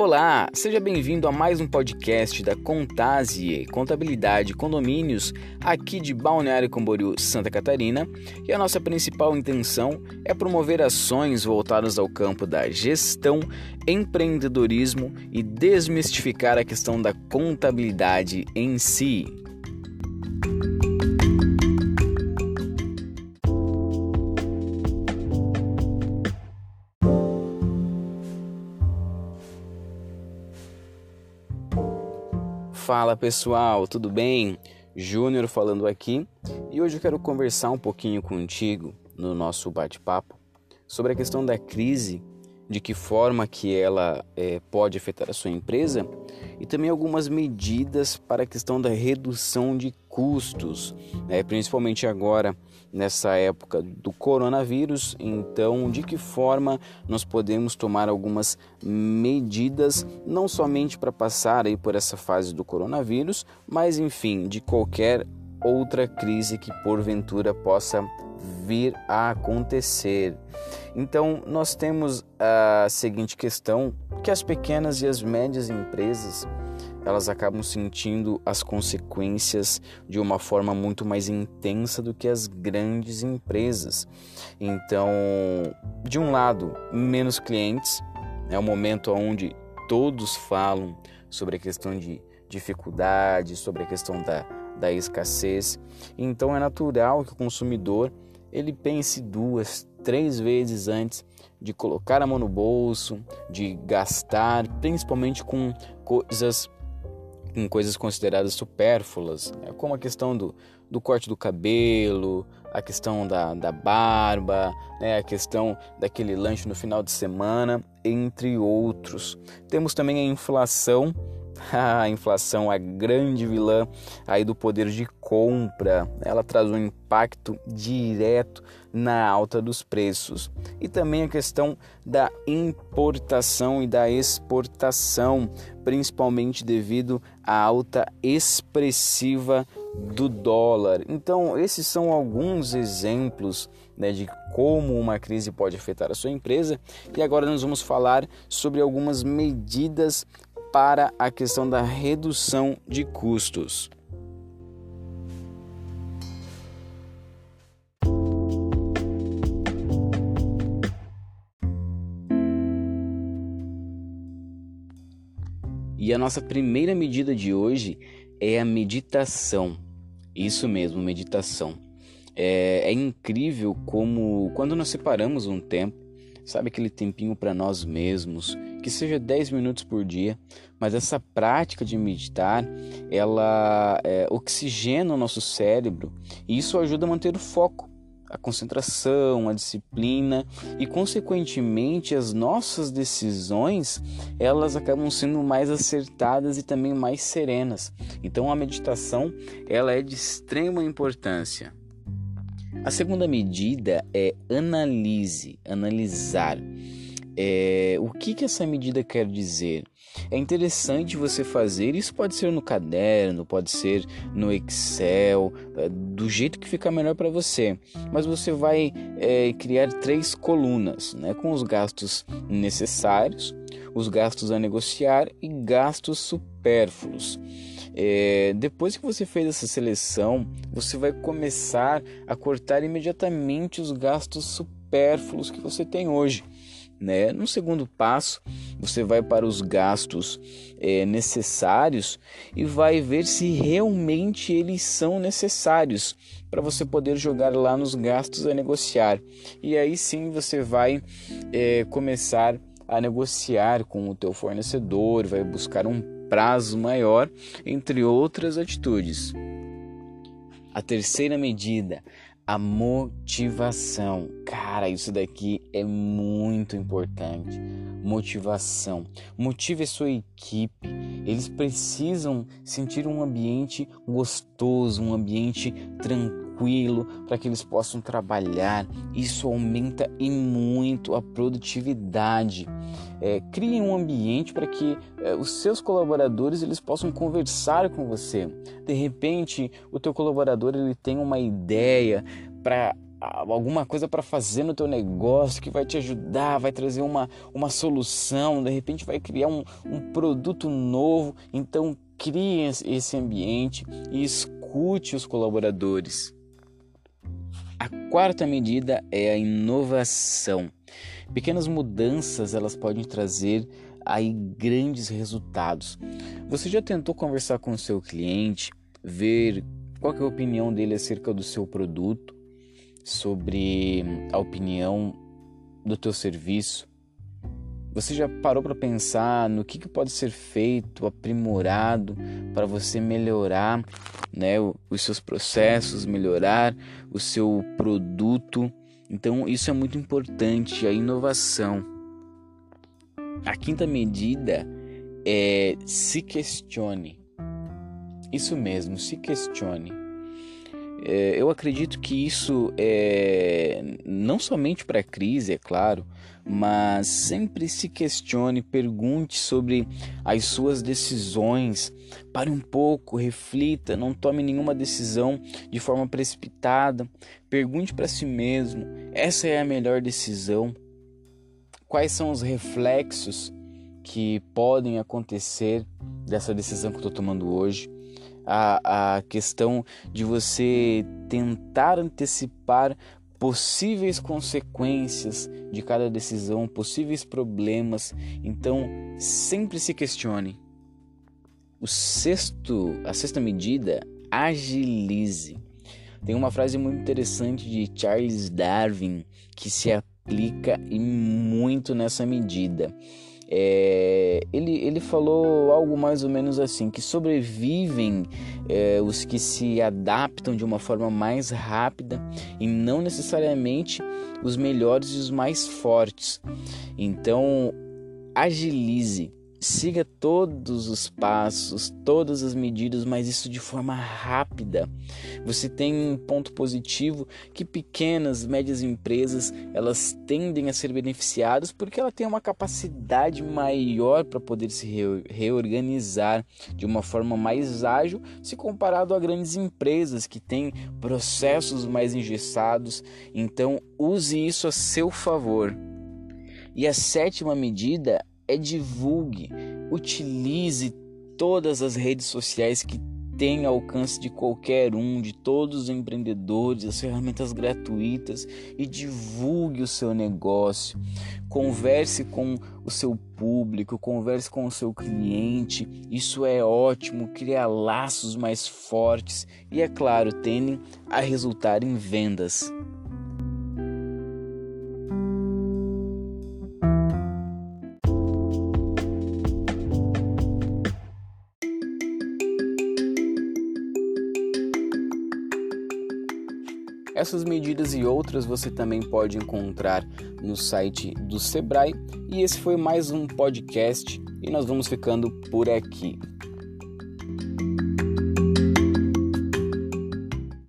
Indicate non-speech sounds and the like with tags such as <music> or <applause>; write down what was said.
Olá, seja bem-vindo a mais um podcast da Contasie, Contabilidade Condomínios, aqui de Balneário Camboriú, Santa Catarina, e a nossa principal intenção é promover ações voltadas ao campo da gestão, empreendedorismo e desmistificar a questão da contabilidade em si. Fala pessoal, tudo bem? Júnior falando aqui e hoje eu quero conversar um pouquinho contigo no nosso bate-papo sobre a questão da crise, de que forma que ela é, pode afetar a sua empresa e também algumas medidas para a questão da redução de custos, né? principalmente agora nessa época do coronavírus. Então, de que forma nós podemos tomar algumas medidas, não somente para passar aí por essa fase do coronavírus, mas enfim, de qualquer outra crise que porventura possa vir a acontecer. Então, nós temos a seguinte questão: que as pequenas e as médias empresas elas acabam sentindo as consequências de uma forma muito mais intensa do que as grandes empresas. Então, de um lado, menos clientes, é o um momento onde todos falam sobre a questão de dificuldade, sobre a questão da, da escassez. Então, é natural que o consumidor ele pense duas, três vezes antes de colocar a mão no bolso, de gastar, principalmente com coisas com coisas consideradas supérfluas, né? como a questão do, do corte do cabelo, a questão da, da barba, né? a questão daquele lanche no final de semana, entre outros. Temos também a inflação, <laughs> a inflação, a grande vilã aí do poder de compra, ela traz um impacto direto na alta dos preços. E também a questão da importação e da exportação, principalmente devido à alta expressiva do dólar. Então, esses são alguns exemplos né, de como uma crise pode afetar a sua empresa. E agora nós vamos falar sobre algumas medidas para a questão da redução de custos. E a nossa primeira medida de hoje é a meditação. Isso mesmo, meditação. É, é incrível como, quando nós separamos um tempo, sabe aquele tempinho para nós mesmos, que seja 10 minutos por dia, mas essa prática de meditar, ela é, oxigena o nosso cérebro e isso ajuda a manter o foco a concentração, a disciplina e consequentemente as nossas decisões, elas acabam sendo mais acertadas e também mais serenas. Então a meditação, ela é de extrema importância. A segunda medida é analise, analisar. É, o que, que essa medida quer dizer? É interessante você fazer, isso pode ser no caderno, pode ser no Excel, é, do jeito que ficar melhor para você. Mas você vai é, criar três colunas, né, com os gastos necessários, os gastos a negociar e gastos supérfluos. É, depois que você fez essa seleção, você vai começar a cortar imediatamente os gastos supérfluos que você tem hoje. Né? No segundo passo, você vai para os gastos é, necessários e vai ver se realmente eles são necessários para você poder jogar lá nos gastos a negociar. E aí sim você vai é, começar a negociar com o teu fornecedor, vai buscar um prazo maior, entre outras atitudes. A terceira medida, a motivação. Cara, isso daqui é muito importante. Motivação. Motive a sua equipe. Eles precisam sentir um ambiente gostoso, um ambiente tranquilo tranquilo, para que eles possam trabalhar. Isso aumenta e muito a produtividade. É, crie um ambiente para que é, os seus colaboradores eles possam conversar com você. De repente, o teu colaborador ele tem uma ideia para alguma coisa para fazer no teu negócio que vai te ajudar, vai trazer uma, uma solução, de repente vai criar um, um produto novo. Então crie esse ambiente e escute os colaboradores. A quarta medida é a inovação. Pequenas mudanças elas podem trazer aí grandes resultados. Você já tentou conversar com o seu cliente, ver qual é a opinião dele acerca do seu produto, sobre a opinião do teu serviço? Você já parou para pensar no que, que pode ser feito, aprimorado para você melhorar né, os seus processos, melhorar o seu produto? Então, isso é muito importante, a inovação. A quinta medida é se questione. Isso mesmo, se questione. É, eu acredito que isso é não somente para a crise, é claro, mas sempre se questione, pergunte sobre as suas decisões, pare um pouco, reflita, não tome nenhuma decisão de forma precipitada, pergunte para si mesmo: essa é a melhor decisão? Quais são os reflexos que podem acontecer dessa decisão que eu estou tomando hoje? A, a questão de você tentar antecipar possíveis consequências de cada decisão, possíveis problemas. Então, sempre se questione. O sexto, a sexta medida, agilize. Tem uma frase muito interessante de Charles Darwin que se aplica e muito nessa medida é, ele, ele falou algo mais ou menos assim: que sobrevivem é, os que se adaptam de uma forma mais rápida e não necessariamente os melhores e os mais fortes. Então, agilize, Siga todos os passos, todas as medidas, mas isso de forma rápida. Você tem um ponto positivo que pequenas, médias empresas, elas tendem a ser beneficiadas porque ela tem uma capacidade maior para poder se reorganizar de uma forma mais ágil se comparado a grandes empresas que têm processos mais engessados. Então, use isso a seu favor. E a sétima medida é divulgue, utilize todas as redes sociais que têm alcance de qualquer um, de todos os empreendedores, as ferramentas gratuitas e divulgue o seu negócio. Converse com o seu público, converse com o seu cliente. Isso é ótimo, cria laços mais fortes e, é claro, tendem a resultar em vendas. Essas medidas e outras você também pode encontrar no site do Sebrae. E esse foi mais um podcast e nós vamos ficando por aqui.